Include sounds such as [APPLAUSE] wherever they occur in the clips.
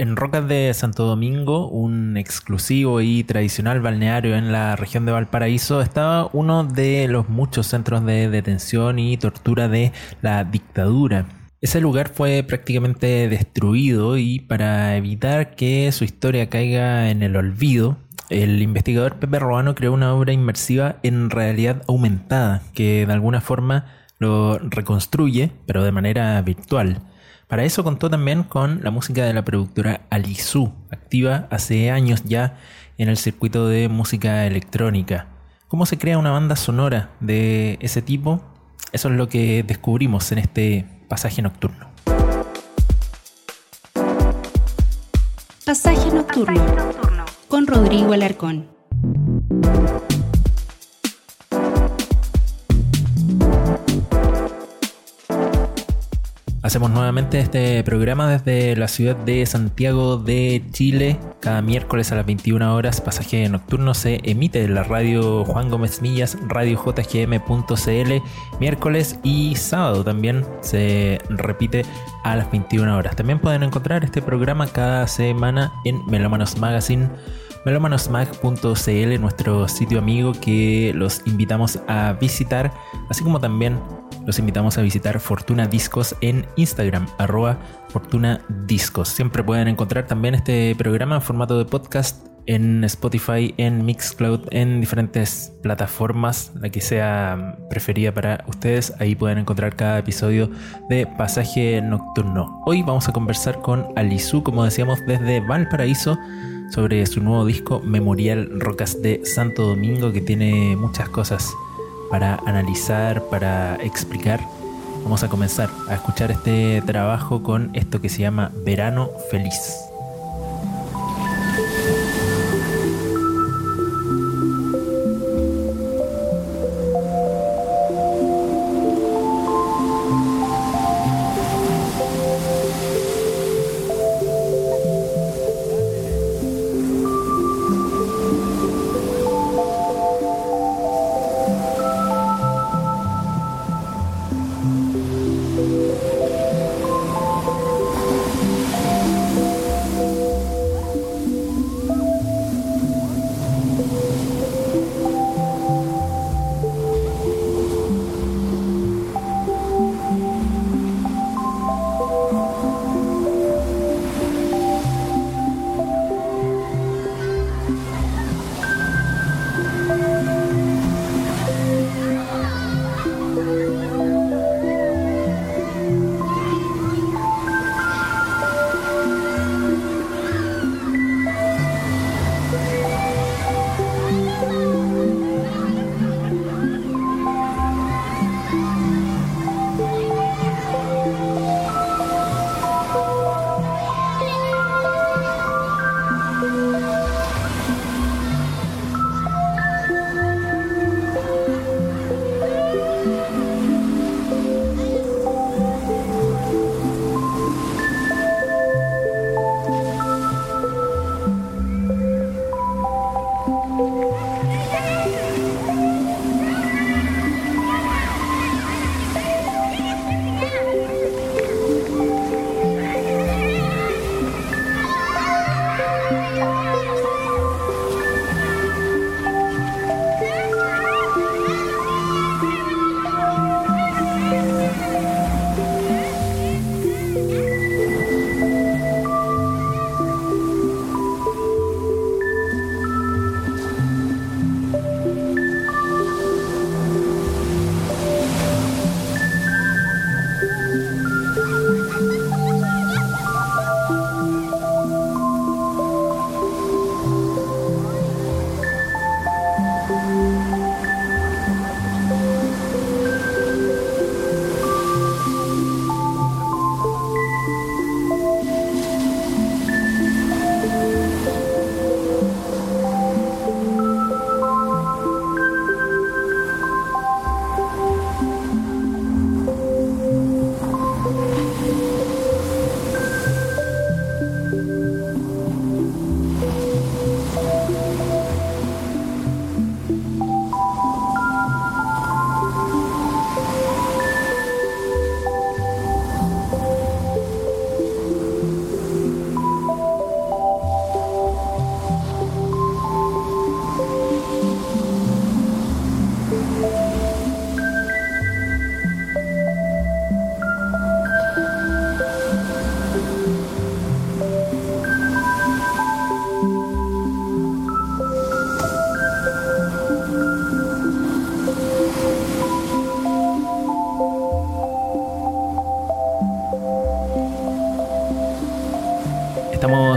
En Rocas de Santo Domingo, un exclusivo y tradicional balneario en la región de Valparaíso, estaba uno de los muchos centros de detención y tortura de la dictadura. Ese lugar fue prácticamente destruido y para evitar que su historia caiga en el olvido, el investigador Pepe Roano creó una obra inmersiva en realidad aumentada que de alguna forma lo reconstruye, pero de manera virtual. Para eso contó también con la música de la productora Alisu, activa hace años ya en el circuito de música electrónica. ¿Cómo se crea una banda sonora de ese tipo? Eso es lo que descubrimos en este pasaje nocturno. Pasaje nocturno, con Rodrigo Alarcón. Hacemos nuevamente este programa desde la ciudad de Santiago de Chile. Cada miércoles a las 21 horas, pasaje nocturno se emite en la radio Juan Gómez Millas, radio jgm.cl. Miércoles y sábado también se repite a las 21 horas. También pueden encontrar este programa cada semana en Melómanos Magazine melomanosmag.cl, nuestro sitio amigo que los invitamos a visitar, así como también los invitamos a visitar Fortuna Discos en Instagram, arroba Fortuna Discos. Siempre pueden encontrar también este programa en formato de podcast en Spotify, en Mixcloud, en diferentes plataformas, la que sea preferida para ustedes. Ahí pueden encontrar cada episodio de Pasaje Nocturno. Hoy vamos a conversar con Alisu, como decíamos, desde Valparaíso sobre su nuevo disco Memorial Rocas de Santo Domingo, que tiene muchas cosas para analizar, para explicar. Vamos a comenzar a escuchar este trabajo con esto que se llama Verano Feliz.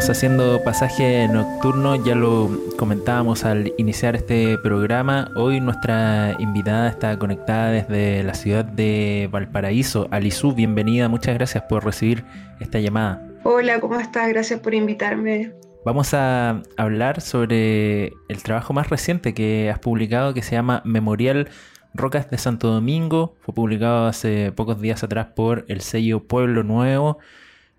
Estamos haciendo pasaje nocturno, ya lo comentábamos al iniciar este programa. Hoy nuestra invitada está conectada desde la ciudad de Valparaíso. Alisú, bienvenida, muchas gracias por recibir esta llamada. Hola, ¿cómo estás? Gracias por invitarme. Vamos a hablar sobre el trabajo más reciente que has publicado que se llama Memorial Rocas de Santo Domingo. Fue publicado hace pocos días atrás por el sello Pueblo Nuevo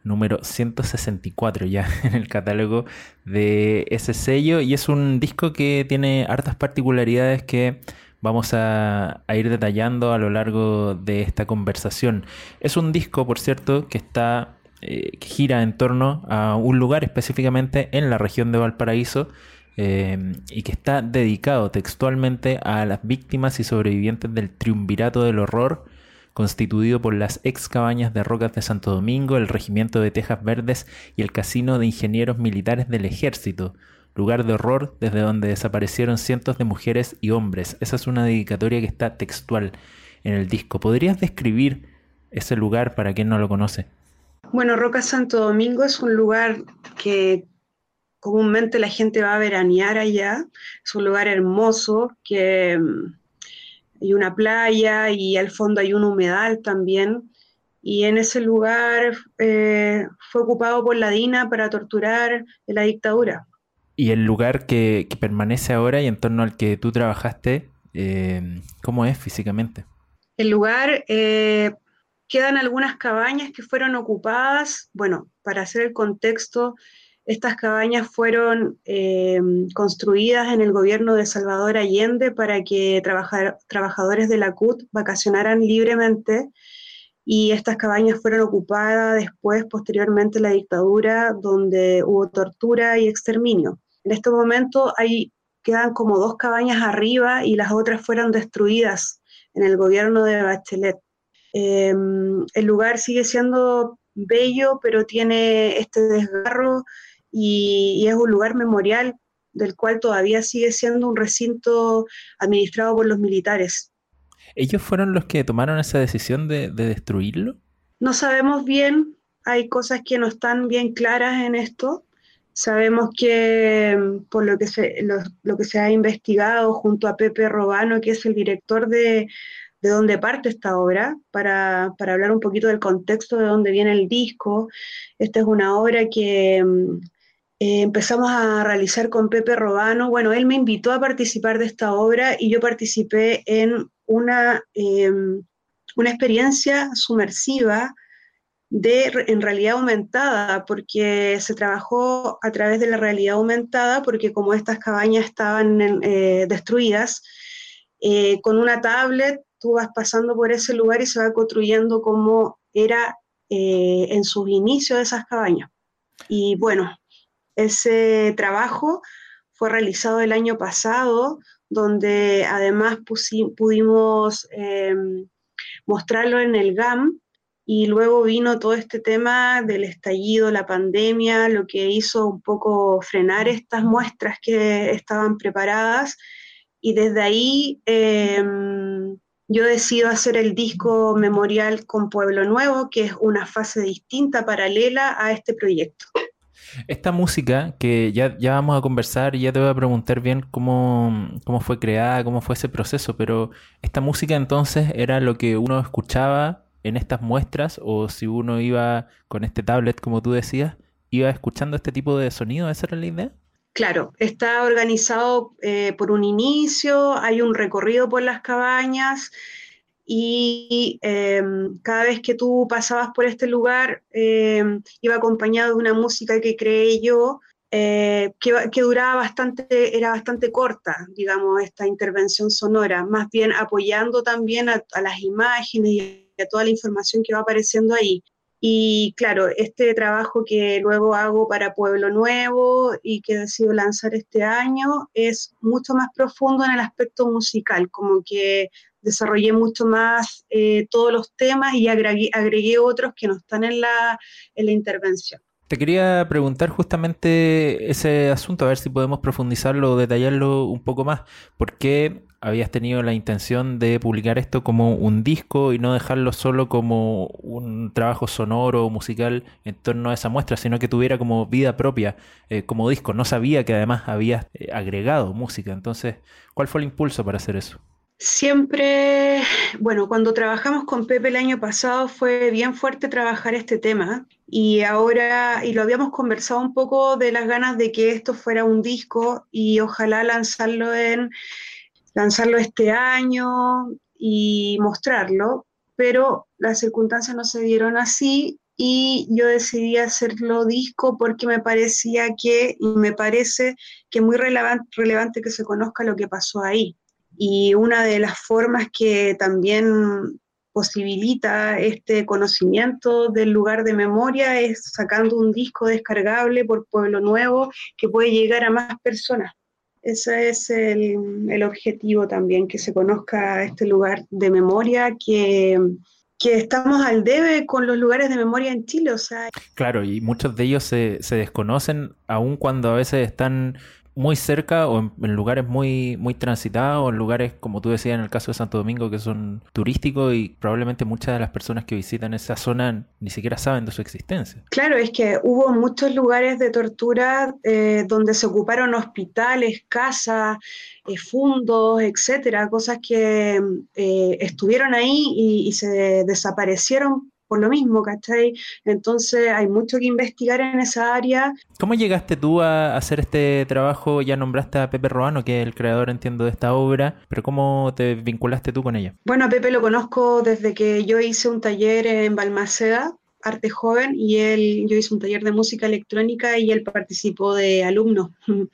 número 164 ya [LAUGHS] en el catálogo de ese sello y es un disco que tiene hartas particularidades que vamos a, ir detallando a lo largo de esta conversación. Es un disco, por cierto, que está eh, gira en torno a un lugar específicamente en la región de Valparaíso eh, y que está dedicado textualmente a las víctimas y sobrevivientes del triunvirato del horror constituido por las ex cabañas de rocas de Santo Domingo, el Regimiento de Tejas Verdes y el Casino de Ingenieros Militares del Ejército, lugar de horror desde donde desaparecieron cientos de mujeres y hombres. Esa es una dedicatoria que está textual en el disco. ¿Podrías describir ese lugar para quien no lo conoce? Bueno, Rocas Santo Domingo es un lugar que comúnmente la gente va a veranear allá. Es un lugar hermoso que mm, hay una playa y al fondo hay un humedal también. Y en ese lugar eh, fue ocupado por la DINA para torturar en la dictadura. ¿Y el lugar que, permanece ahora y en torno al que tú trabajaste, eh, cómo es físicamente? El lugar, eh, quedan algunas cabañas que fueron ocupadas. Bueno, para hacer el contexto, estas cabañas fueron eh, construidas en el gobierno de Salvador Allende para que trabajadores de la CUT vacacionaran libremente y estas cabañas fueron ocupadas después, posteriormente, la dictadura, donde hubo tortura y exterminio. En este momento hay, quedan como dos cabañas arriba y las otras fueron destruidas en el gobierno de Bachelet. Em, el lugar sigue siendo bello, pero tiene este desgarro y, es un lugar memorial del cual todavía sigue siendo un recinto administrado por los militares. ¿Ellos fueron los que tomaron esa decisión de, destruirlo? No sabemos bien, hay cosas que no están bien claras en esto. Sabemos que por lo que se, lo, que se ha investigado junto a Pepe Robano, que es el director de, de dónde parte esta obra, para, para, hablar un poquito del contexto de dónde viene el disco. Esta es una obra que eh, empezamos a realizar con Pepe Robano. Bueno, él me invitó a participar de esta obra y yo participé en una, em, una experiencia sumersiva de en realidad aumentada, porque se trabajó a través de la realidad aumentada, porque como estas cabañas estaban eh, destruidas, eh, con una tablet tú vas pasando por ese lugar y se va construyendo como era en sus inicios esas cabañas. Y bueno, ese trabajo fue realizado el año pasado, donde además pudimos em, mostrarlo en el GAM y luego vino todo este tema del estallido, la pandemia, lo que hizo un poco frenar estas muestras que estaban preparadas y desde ahí em, yo decido hacer el disco memorial con Pueblo Nuevo, que es una fase distinta, paralela a este proyecto. Esta música que ya, ya vamos a conversar y ya te voy a preguntar bien cómo, cómo fue creada, cómo fue ese proceso, pero esta música entonces era lo que uno escuchaba en estas muestras o si uno iba con este tablet, como tú decías, iba escuchando este tipo de sonido, ¿esa era la idea? Claro, está organizado eh, por un inicio, hay un recorrido por las cabañas y em, cada vez que tú pasabas por este lugar em, iba acompañado de una música que creé yo, eh, que, duraba bastante, era bastante corta, digamos, esta intervención sonora, más bien apoyando también a, las imágenes y a toda la información que va apareciendo ahí. Y claro, este trabajo que luego hago para Pueblo Nuevo y que decido lanzar este año es mucho más profundo en el aspecto musical, como que desarrollé mucho más eh, todos los temas y agregué, otros que no están en la, en la intervención. Te quería preguntar justamente ese asunto, a ver si podemos profundizarlo o detallarlo un poco más. ¿Por qué habías tenido la intención de publicar esto como un disco y no dejarlo solo como un trabajo sonoro o musical en torno a esa muestra, sino que tuviera como vida propia, eh, como disco? No sabía que además habías eh, agregado música. Entonces, ¿cuál fue el impulso para hacer eso? Siempre, bueno, cuando trabajamos con Pepe el año pasado fue bien fuerte trabajar este tema y ahora, y lo habíamos conversado un poco de las ganas de que esto fuera un disco y ojalá lanzarlo en, lanzarlo este año y mostrarlo, pero las circunstancias no se dieron así y yo decidí hacerlo disco porque me parecía que, y me parece que es muy relevante, relevante que se conozca lo que pasó ahí y una de las formas que también posibilita este conocimiento del lugar de memoria es sacando un disco descargable por Pueblo Nuevo que puede llegar a más personas. Ese es el, objetivo también, que se conozca este lugar de memoria, que, que, estamos al debe con los lugares de memoria en Chile. O sea. Claro, y muchos de ellos se, se desconocen, aun cuando a veces están muy cerca o en, lugares muy, muy transitados o en lugares, como tú decías, en el caso de Santo Domingo, que son turísticos y probablemente muchas de las personas que visitan esa zona ni siquiera saben de su existencia. Claro, es que hubo muchos lugares de tortura eh, donde se ocuparon hospitales, casas, eh, fundos, etcétera, cosas que eh, estuvieron ahí y se desaparecieron por lo mismo, ¿cachai? Entonces hay mucho que investigar en esa área. ¿Cómo llegaste tú a hacer este trabajo? Ya nombraste a Pepe Roano, que es el creador, entiendo, de esta obra, pero ¿cómo te vinculaste tú con ella? Bueno, a Pepe lo conozco desde que yo hice un taller en Balmaceda, arte joven y él, yo hice un taller de música electrónica y él participó de alumno. [LAUGHS]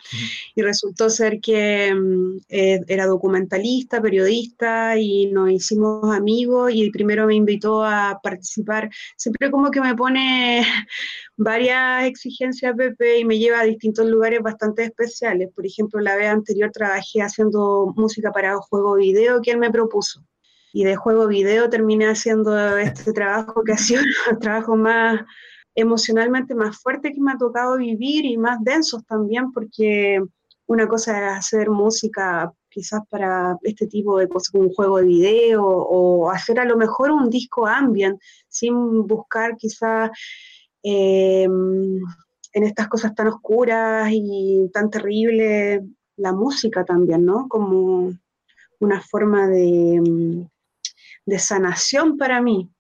y resultó ser que mm, eh, era documentalista, periodista y nos hicimos amigos y primero me invitó a participar. Siempre como que me pone [LAUGHS] varias exigencias Pepe y me lleva a distintos lugares bastante especiales. Por ejemplo, la vez anterior trabajé haciendo música para juego video que él me propuso y de juego video terminé haciendo este trabajo que ha sido [LAUGHS] un trabajo más emocionalmente más fuerte que me ha tocado vivir y más densos también, porque una cosa es hacer música quizás para este tipo de cosas, un juego de video, o hacer a lo mejor un disco ambient, sin buscar quizás em, en estas cosas tan oscuras y tan terribles la música también, ¿no? Como una forma de, de sanación para mí.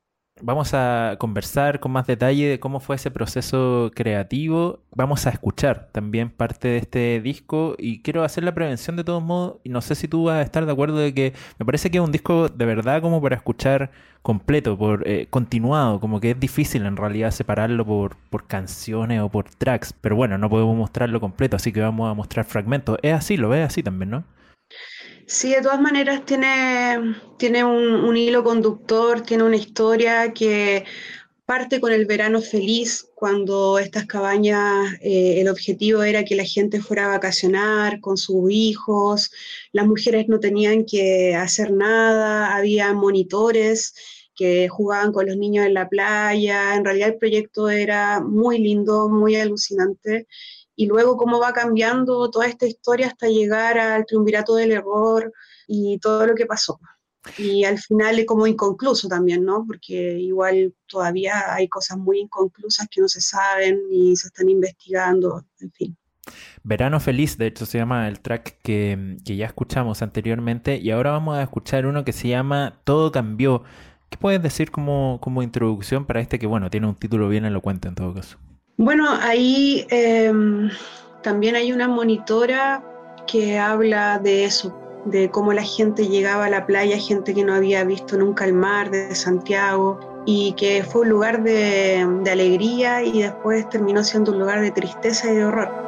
Vamos a conversar con más detalle de cómo fue ese proceso creativo. Vamos a escuchar también parte de este disco y quiero hacer la prevención de todos modos. Y no sé si tú vas a estar de acuerdo de que me parece que es un disco de verdad como para escuchar completo, por eh, continuado, como que es difícil en realidad separarlo por, por canciones o por tracks. Pero bueno, no podemos mostrarlo completo, así que vamos a mostrar fragmentos. Es así, lo ves así también, ¿no? Sí, de todas maneras tiene, tiene un, hilo conductor, tiene una historia que parte con el verano feliz, cuando estas cabañas, eh, el objetivo era que la gente fuera a vacacionar con sus hijos, las mujeres no tenían que hacer nada, había monitores que jugaban con los niños en la playa, en realidad el proyecto era muy lindo, muy alucinante y luego cómo va cambiando toda esta historia hasta llegar al triunvirato del error y todo lo que pasó. Y al final es como inconcluso también, ¿no? Porque igual todavía hay cosas muy inconclusas que no se saben y se están investigando, en fin. Verano Feliz, de hecho se llama el track que, que, ya escuchamos anteriormente y ahora vamos a escuchar uno que se llama Todo cambió. ¿Qué puedes decir como, como introducción para este que, bueno, tiene un título bien elocuente en todo caso? Bueno, ahí em, también hay una monitora que habla de eso, de cómo la gente llegaba a la playa, gente que no había visto nunca el mar de Santiago, y que fue un lugar de, de alegría y después terminó siendo un lugar de tristeza y de horror.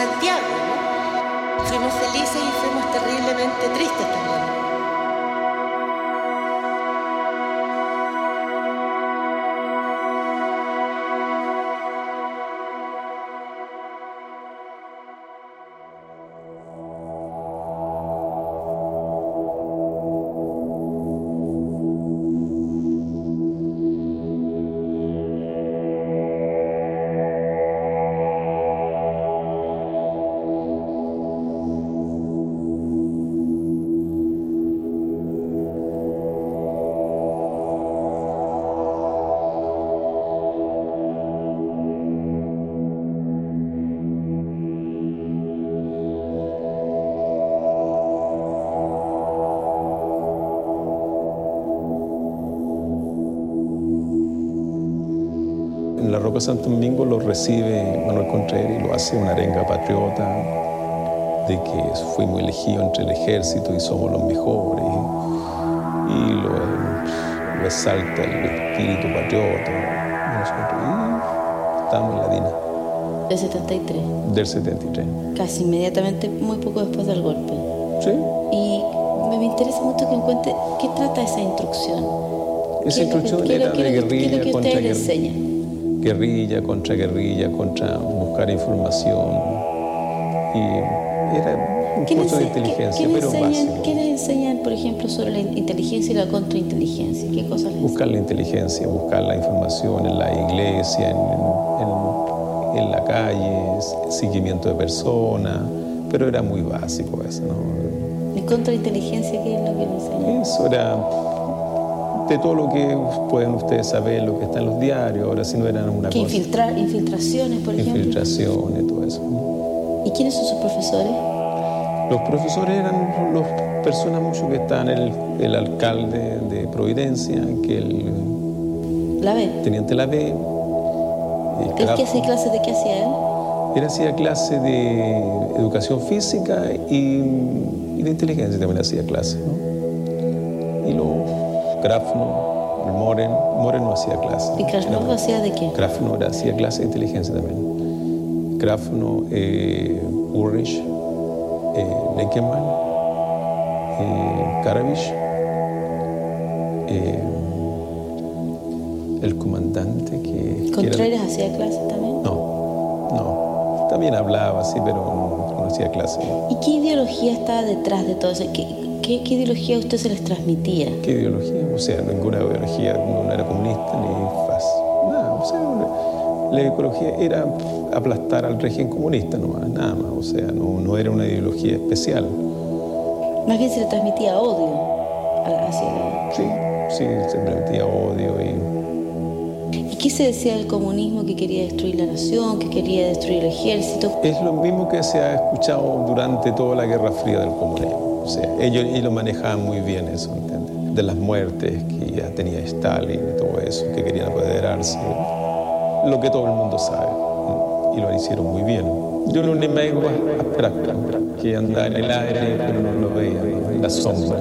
Santiago, ¿no? Fuimos felices y fuimos terriblemente tristes también. Santo Domingo lo recibe Manuel Contreras y lo hace una arenga patriota de que fuimos elegidos entre el ejército y somos los mejores. Y lo, exalta el espíritu patriota. Y estamos en la DINA. ¿Del 73? Del 73. Casi inmediatamente, muy poco después del golpe. Sí. Y me interesa mucho que encuentre qué trata esa instrucción. Esa instrucción era de guerrilla ¿Qué contra guerrilla. enseña? Guerrilla contra guerrilla, contra buscar información. Y era un curso de inteligencia, ¿qué, pero básico. ¿Qué les enseñan, por ejemplo, sobre la inteligencia y la contrainteligencia? ¿Qué cosas les Buscar la inteligencia, buscar la información en la iglesia, en, en, en la calle, seguimiento de personas, pero era muy básico eso, ¿no? ¿Y contrainteligencia qué es lo que les enseñan? Eso era de todo lo que pueden ustedes saber, lo que está en los diarios, ahora si no eran una ¿Qué infiltrar, infiltraciones, por ejemplo? Infiltraciones, todo eso. ¿Y quiénes son sus profesores? Los profesores eran las personas mucho que están, el, el alcalde de Providencia, que el... La B. Teniente La B. ¿El que hacía clases de qué hacía él? Él hacía clases de educación física y, y de inteligencia también hacía clases, ¿no? Y lo Grafno, Moren, Moren no hacía clase. ¿Y Krasnov hacía de qué? Grafno era, hacía clase de inteligencia también. Grafno, eh, Ulrich, eh, Neckermann, eh, Karavich, eh, el comandante que... ¿Contreras hacía clase también? No, no. También hablaba, sí, pero no, no hacía clase. ¿Y qué ideología estaba detrás de todo eso? ¿Qué, ¿Qué, ideología a usted se les transmitía? ¿Qué ideología? O sea, ninguna ideología, no era comunista ni faz. Nada, o sea, la ideología era aplastar al régimen comunista nomás, nada más. O sea, no, no era una ideología especial. Más bien se le transmitía odio hacia Sí, sí, se transmitía odio y... ¿Y qué se decía del comunismo que quería destruir la nación, que quería destruir el ejército? Es lo mismo que se ha escuchado durante toda la Guerra Fría del comunismo. Sea, ellos, lo manejaban muy bien eso, ¿entiendes? De las muertes que ya tenía Stalin y todo eso, que querían apoderarse. Lo que todo el mundo sabe. Y lo hicieron muy bien. Yo no me más abstracto, que andaba en el aire, pero no lo veía, en la sombra.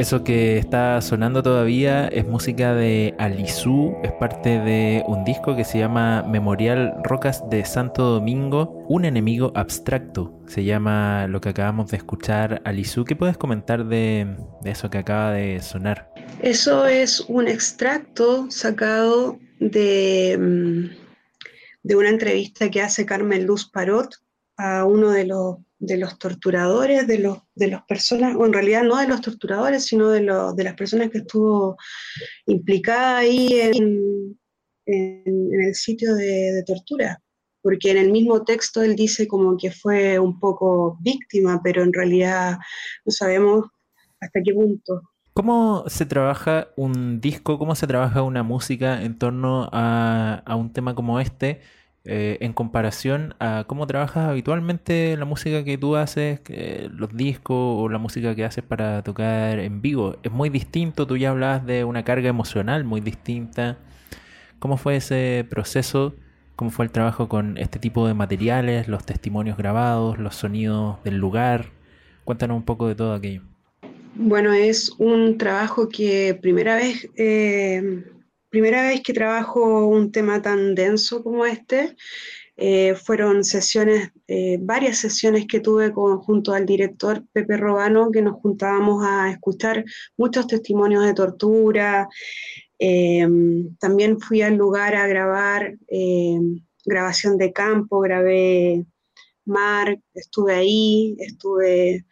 Eso que está sonando todavía es música de Alizú, es parte de un disco que se llama Memorial Rocas de Santo Domingo, un enemigo abstracto. Se llama lo que acabamos de escuchar, Alizú. ¿Qué puedes comentar de, eso que acaba de sonar? Eso es un extracto sacado de, mm, de una entrevista que hace Carmen Luz Parot a uno de los de los torturadores, de los de las personas, o en realidad no de los torturadores, sino de, de las personas que estuvo implicada ahí en, en, el sitio de, tortura. Porque en el mismo texto él dice como que fue un poco víctima, pero en realidad no sabemos hasta qué punto. ¿Cómo se trabaja un disco, cómo se trabaja una música en torno a, a un tema como este? Eh, en comparación a cómo trabajas habitualmente la música que tú haces, los discos o la música que haces para tocar en vivo. Es muy distinto, tú ya hablabas de una carga emocional muy distinta. ¿Cómo fue ese proceso ¿Cómo fue el trabajo con este tipo de materiales, los testimonios grabados, los sonidos del lugar? Cuéntanos un poco de todo aquello. Bueno, es un trabajo que primera vez, eh, primera vez que trabajo un tema tan denso como este. Eh, fueron sesiones, eh, varias sesiones que tuve junto al director Pepe Robano, que nos juntábamos a escuchar muchos testimonios de tortura. también fui al lugar a grabar grabación de campo, grabé mar, estuve ahí, estuve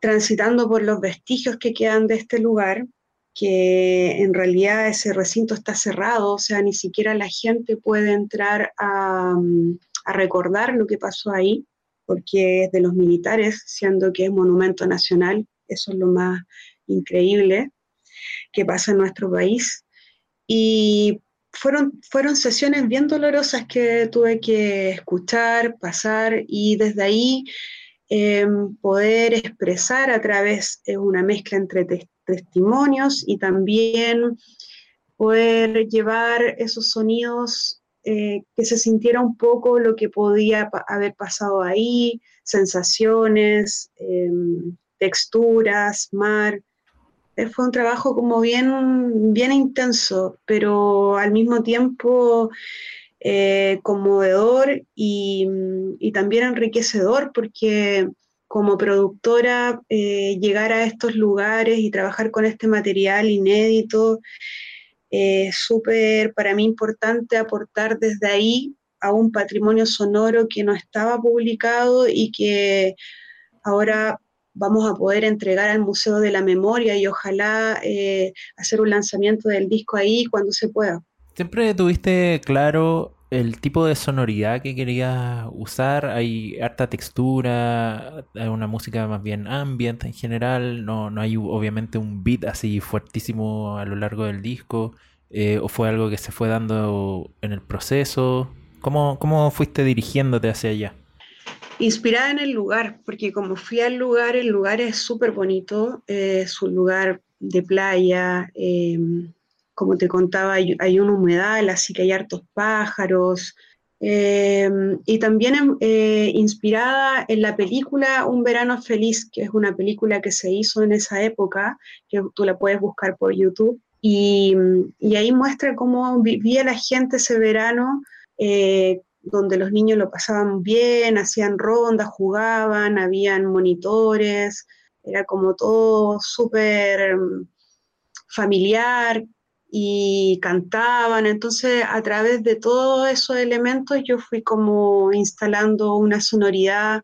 transitando por los vestigios que quedan de este lugar, que en realidad ese recinto está cerrado, o sea, ni siquiera la gente puede entrar a, recordar lo que pasó ahí, porque es de los militares, siendo que es monumento nacional, eso es lo más increíble que pasa en nuestro país. Y fueron, fueron sesiones bien dolorosas que tuve que escuchar, pasar, y desde ahí Em, poder expresar a través de una mezcla entre testimonios y también poder llevar esos sonidos eh, que se sintiera un poco lo que podía haber pasado ahí, sensaciones, em, texturas, mar. Eh, fue un trabajo como bien, bien intenso, pero al mismo tiempo eh, conmovedor y, también enriquecedor porque como productora eh, llegar a estos lugares y trabajar con este material inédito eh, súper para mí importante aportar desde ahí a un patrimonio sonoro que no estaba publicado y que ahora vamos a poder entregar al Museo de la Memoria y ojalá hacer un lanzamiento del disco ahí cuando se pueda. ¿Siempre tuviste claro el tipo de sonoridad que querías usar? ¿Hay harta textura? ¿Hay una música más bien ambient en general? ¿No, no hay obviamente un beat así fuertísimo a lo largo del disco? Eh, ¿O fue algo que se fue dando en el proceso? ¿Cómo, cómo fuiste dirigiéndote hacia allá? Inspirada en el lugar, porque como fui al lugar, el lugar es súper bonito, es un lugar de playa, eh, como te contaba, hay, un humedal, así que hay hartos pájaros. Em, y también eh, inspirada en la película Un verano feliz, que es una película que se hizo en esa época, que tú la puedes buscar por YouTube. Y, ahí muestra cómo vivía la gente ese verano, eh, donde los niños lo pasaban bien, hacían rondas, jugaban, habían monitores, era como todo súper familiar, y cantaban. Entonces, a través de todos esos elementos, yo fui como instalando una sonoridad,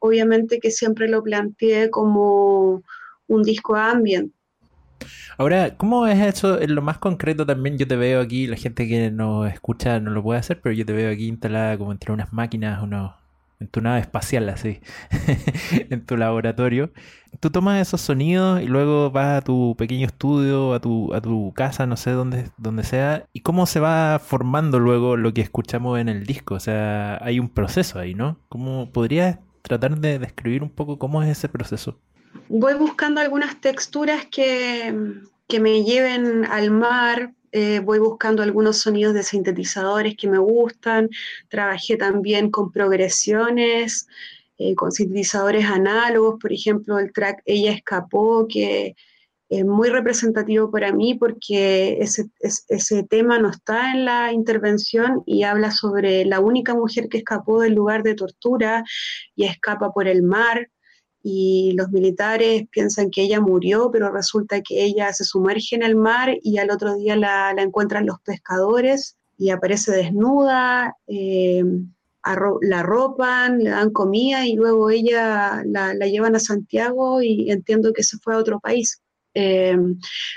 obviamente que siempre lo planteé como un disco ambient. Ahora, ¿cómo es eso en lo más concreto también? Yo te veo aquí, la gente que nos escucha no lo puede hacer, pero yo te veo aquí instalada como entre unas máquinas, unos en tu nave espacial, así, [LAUGHS] en tu laboratorio. Tú tomas esos sonidos y luego vas a tu pequeño estudio, a tu, a tu casa, no sé dónde, dónde sea, y cómo se va formando luego lo que escuchamos en el disco. O sea, hay un proceso ahí, ¿no? ¿Cómo podrías tratar de describir un poco cómo es ese proceso? Voy buscando algunas texturas que, que me lleven al mar, eh, voy buscando algunos sonidos de sintetizadores que me gustan, trabajé también con progresiones, eh, con sintetizadores análogos, por ejemplo, el track Ella escapó, que es muy representativo para mí porque ese, ese tema no está en la intervención y habla sobre la única mujer que escapó del lugar de tortura y escapa por el mar y los militares piensan que ella murió, pero resulta que ella se sumerge en el mar y al otro día la, encuentran los pescadores y aparece desnuda, eh, la ropan, le dan comida y luego ella la, llevan a Santiago y entiendo que se fue a otro país. Eh,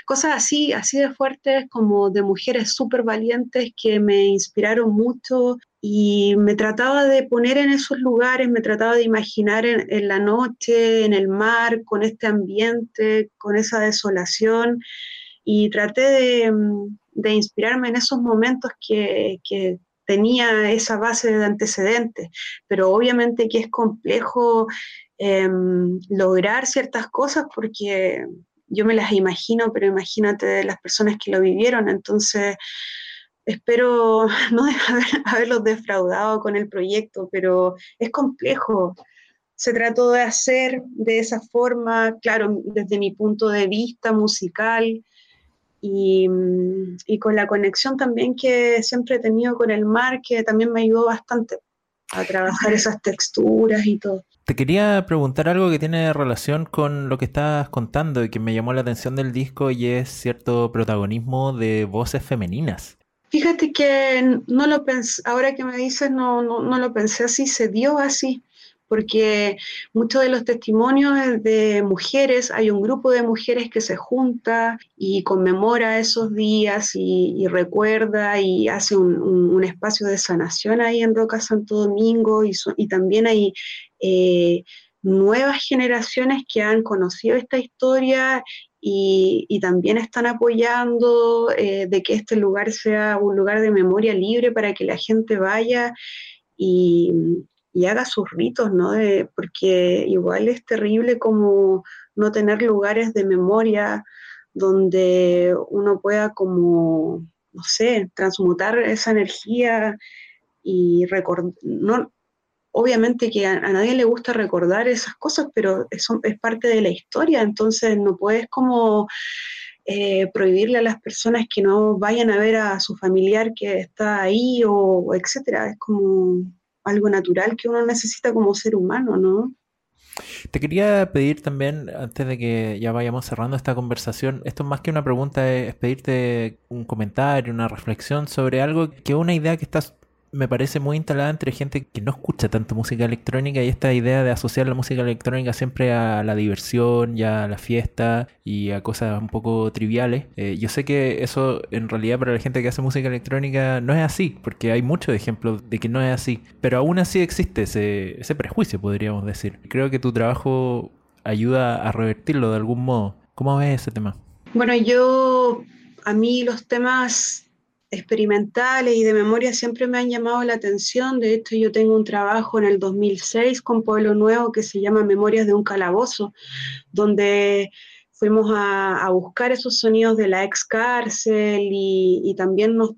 cosas así, así de fuertes como de mujeres súper valientes que me inspiraron mucho y me trataba de poner en esos lugares, me trataba de imaginar en, la noche, en el mar, con este ambiente, con esa desolación y traté de, mm, inspirarme en esos momentos que, tenía esa base de antecedentes, pero obviamente que es complejo em, lograr ciertas cosas porque yo me las imagino, pero imagínate de las personas que lo vivieron, entonces espero [LAUGHS] no haberlos defraudado con el proyecto, pero es complejo. Se trató de hacer de esa forma, claro, desde mi punto de vista musical y, y con la conexión también que siempre he tenido con el mar, que también me ayudó bastante a trabajar esas texturas y todo. Te quería preguntar algo que tiene relación con lo que estás contando y que me llamó la atención del disco y es cierto protagonismo de voces femeninas. Fíjate que no lo pensé, ahora que me dices, no, no, no lo pensé así, se dio así porque muchos de los testimonios de mujeres, hay un grupo de mujeres que se junta y conmemora esos días y, recuerda y hace un, espacio de sanación ahí en Roca Santo Domingo y, también hay eh, nuevas generaciones que han conocido esta historia y, también están apoyando eh, de que este lugar sea un lugar de memoria libre para que la gente vaya y, y haga sus ritos, ¿no? porque igual es terrible como no tener lugares de memoria donde uno pueda como, no sé, transmutar esa energía y recordar, no, obviamente que a, nadie le gusta recordar esas cosas, pero eso es parte de la historia, entonces no puedes como eh, prohibirle a las personas que no vayan a ver a su familiar que está ahí o etcétera, es como algo natural que uno necesita como ser humano, ¿no? Te quería pedir también, antes de que ya vayamos cerrando esta conversación, esto más que una pregunta, es pedirte un comentario, una reflexión sobre algo que una idea que estás me parece muy instalada entre gente que no escucha tanto música electrónica y esta idea de asociar la música electrónica siempre a la diversión y a la fiesta y a cosas un poco triviales. Eh, yo sé que eso en realidad para la gente que hace música electrónica no es así, porque hay muchos ejemplos de que no es así, pero aún así existe ese, ese prejuicio, podríamos decir. Creo que tu trabajo ayuda a revertirlo de algún modo. ¿Cómo ves ese tema? Bueno, yo a mí los temas experimentales y de memoria siempre me han llamado la atención. De hecho, yo tengo un trabajo en el 2006 con Pueblo Nuevo que se llama Memorias de un Calabozo, donde fuimos a, buscar esos sonidos de la ex cárcel y, también, nos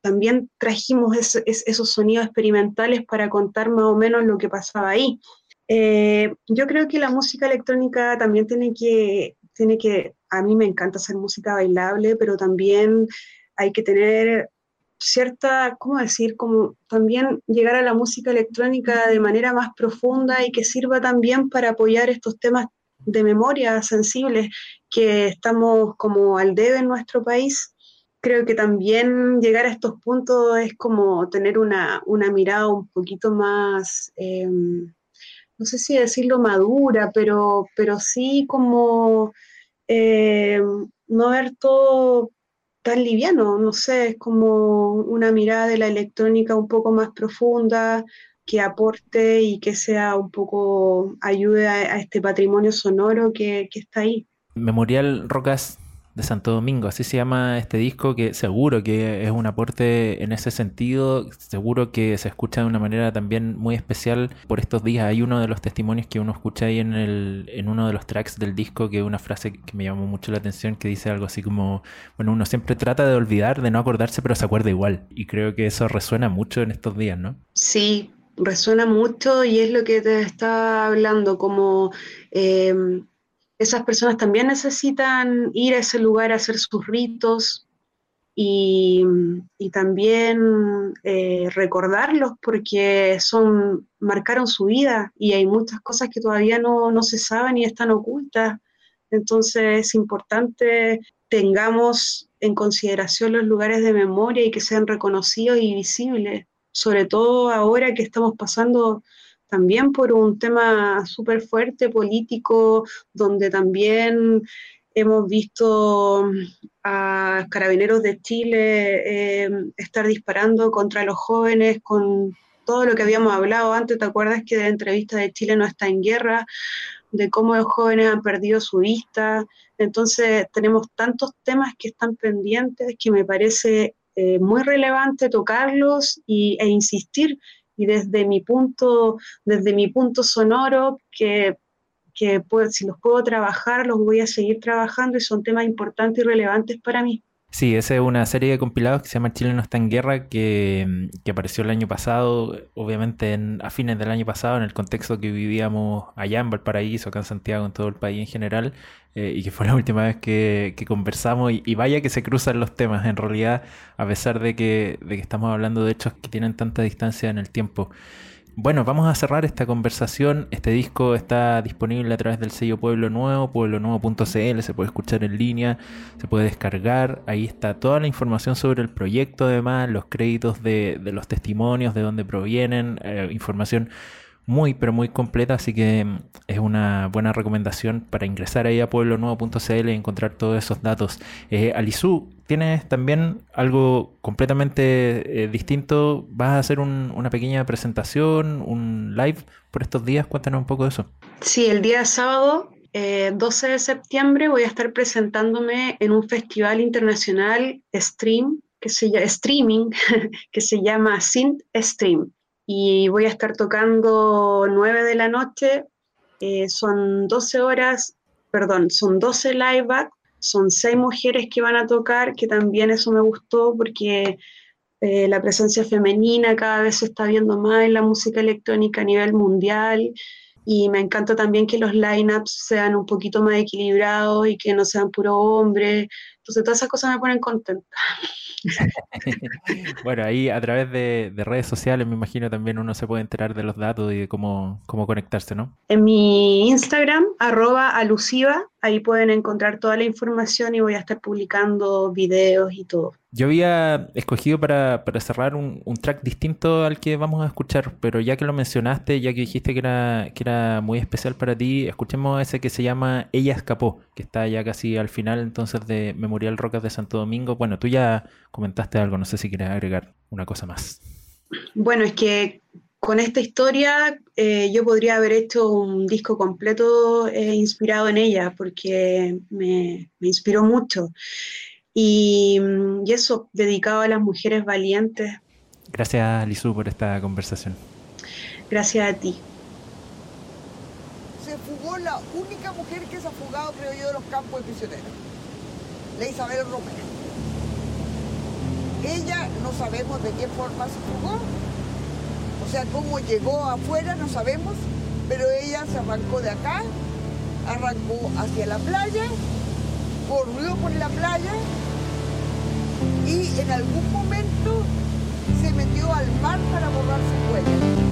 también trajimos esos sonidos experimentales para contar más o menos lo que pasaba ahí. Eh, yo creo que la música electrónica también tiene que, tiene que, a mí me encanta hacer música bailable, pero también hay que tener cierta, ¿cómo decir? Como también llegar a la música electrónica de manera más profunda y que sirva también para apoyar estos temas de memoria sensibles que estamos como al debe en nuestro país. Creo que también llegar a estos puntos es como tener una, mirada un poquito más, em, no sé si decirlo madura, pero, pero sí como em, no ver todo tan liviano, no sé, es como una mirada de la electrónica un poco más profunda, que aporte y que sea un poco, ayude a, este patrimonio sonoro que, que está ahí. Memorial Rocas de Santo Domingo, así se llama este disco, que seguro que es un aporte en ese sentido, seguro que se escucha de una manera también muy especial por estos días. Hay uno de los testimonios que uno escucha ahí en, el, en uno de los tracks del disco, que es una frase que me llamó mucho la atención, que dice algo así como, bueno, uno siempre trata de olvidar, de no acordarse, pero se acuerda igual. Y creo que eso resuena mucho en estos días, ¿no? Sí, resuena mucho y es lo que te estaba hablando, como... Eh, esas personas también necesitan ir a ese lugar a hacer sus ritos y, también eh, recordarlos porque son, marcaron su vida y hay muchas cosas que todavía no, no se saben y están ocultas. Entonces es importante tengamos en consideración los lugares de memoria y que sean reconocidos y visibles, sobre todo ahora que estamos pasando también por un tema súper fuerte político, donde también hemos visto a carabineros de Chile eh, estar disparando contra los jóvenes con todo lo que habíamos hablado antes, ¿te acuerdas que de la entrevista de Chile no está en guerra? de cómo los jóvenes han perdido su vista. Entonces tenemos tantos temas que están pendientes que me parece eh, muy relevante tocarlos y, e insistir y desde mi punto, desde mi punto sonoro, que, que si los puedo trabajar, los voy a seguir trabajando y son temas importantes y relevantes para mí. Sí, esa es una serie de compilados que se llama Chile no está en guerra, que, que apareció el año pasado, obviamente en, a fines del año pasado, en el contexto que vivíamos allá en Valparaíso, acá en Santiago, en todo el país en general, eh, y que fue la [LAUGHS] última vez que, que conversamos, y, y, vaya que se cruzan los temas, en realidad, a pesar de que, de que estamos hablando de hechos que tienen tanta distancia en el tiempo. Bueno, vamos a cerrar esta conversación. Este disco está disponible a través del sello Pueblo Nuevo, pueblonuevo.cl, se puede escuchar en línea, se puede descargar. Ahí está toda la información sobre el proyecto, además, los créditos de, los testimonios, de dónde provienen, eh, información muy, pero muy completa, así que mm, es una buena recomendación para ingresar ahí a pueblonuevo.cl y encontrar todos esos datos. Eh, Alisú, tienes también algo completamente eh, distinto. ¿Vas a hacer un, una pequeña presentación, un live por estos días? Cuéntanos un poco de eso. Sí, el día sábado, eh, 12 de septiembre, voy a estar presentándome en un festival internacional stream, que se llama, streaming, [LAUGHS] que se llama Synth Stream y voy a estar tocando 9 de la noche. Eh, son 12 horas, perdón, son 12 live back, son 6 mujeres que van a tocar, que también eso me gustó porque eh, la presencia femenina cada vez se está viendo más en la música electrónica a nivel mundial y me encanta también que los lineups sean un poquito más equilibrados y que no sean puro hombres. Entonces todas esas cosas me ponen contenta. [LAUGHS] [LAUGHS] bueno, ahí a través de, de, redes sociales me imagino también uno se puede enterar de los datos y de cómo, cómo conectarse, ¿no? En mi Instagram, arroba alusiva, ahí pueden encontrar toda la información y voy a estar publicando videos y todo. Yo había escogido para, para cerrar un, un, track distinto al que vamos a escuchar, pero ya que lo mencionaste, ya que dijiste que era, que era muy especial para ti, escuchemos ese que se llama Ella Escapó, que está ya casi al final entonces de Memorial Rocas de Santo Domingo. Bueno, tú ya comentaste algo, no sé si quieres agregar una cosa más. Bueno, es que con esta historia eh, yo podría haber hecho un disco completo eh, inspirado en ella, porque me, me inspiró mucho. Y, y, eso, dedicado a las mujeres valientes. Gracias, Lizu, por esta conversación. Gracias a ti. Se fugó la única mujer que se ha fugado, creo yo, de los campos de prisioneros, la Isabel Romero. Ella no sabemos de qué forma se fugó, sea, cómo llegó afuera, no sabemos, pero ella se arrancó de acá, arrancó hacia la playa, corrió por la playa y en algún momento se metió al mar para borrar su huella.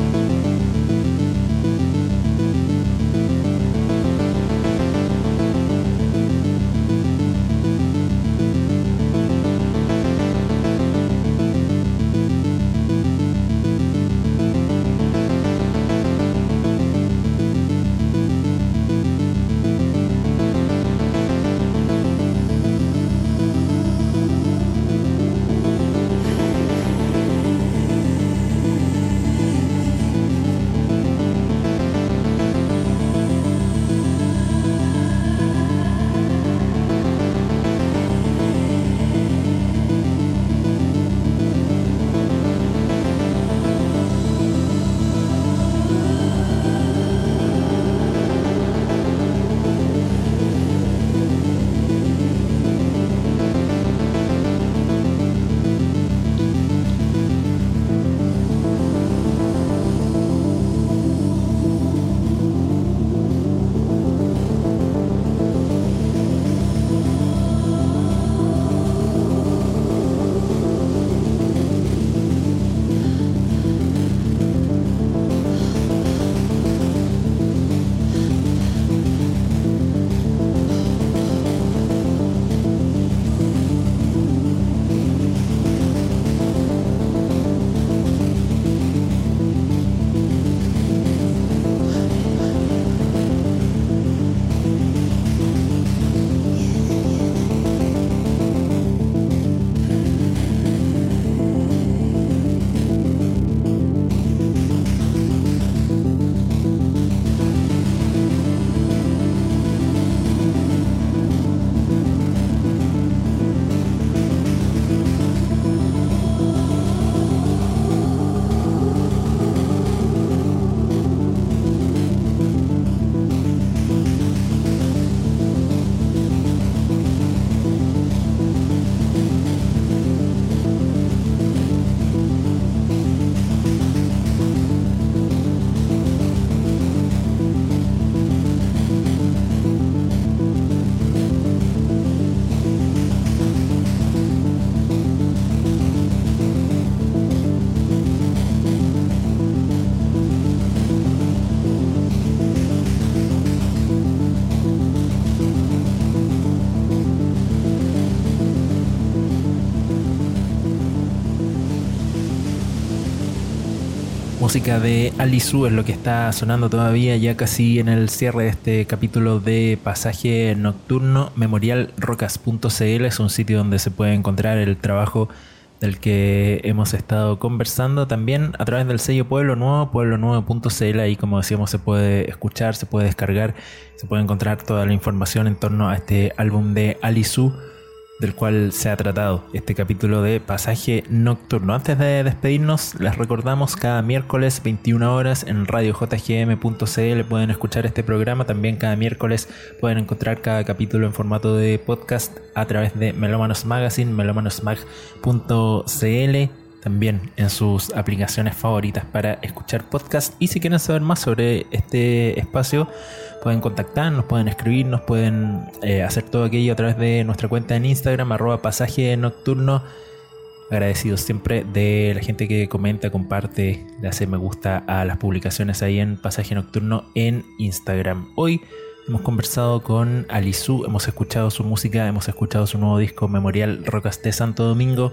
Música de Alisu es lo que está sonando todavía, ya casi en el cierre de este capítulo de Pasaje Nocturno. Memorialrocas.cl es un sitio donde se puede encontrar el trabajo del que hemos estado conversando también a través del sello Pueblo Nuevo, pueblonuevo.cl. Ahí, como decíamos, se puede escuchar, se puede descargar, se puede encontrar toda la información en torno a este álbum de Alisu del cual se ha tratado este capítulo de Pasaje Nocturno. Antes de despedirnos, les recordamos cada miércoles 21 horas en radiojgm.cl pueden escuchar este programa. También cada miércoles pueden encontrar cada capítulo en formato de podcast a través de Melomanos Magazine, melomanosmag.cl también en sus aplicaciones favoritas para escuchar podcast. Y si quieren saber más sobre este espacio, pueden contactarnos, pueden escribirnos, pueden eh, hacer todo aquello a través de nuestra cuenta en Instagram, arroba pasaje nocturno. Agradecidos siempre de la gente que comenta, comparte, le hace me gusta a las publicaciones ahí en Pasaje Nocturno en Instagram. Hoy hemos conversado con Alisu, hemos escuchado su música, hemos escuchado su nuevo disco Memorial Rocas de Santo Domingo.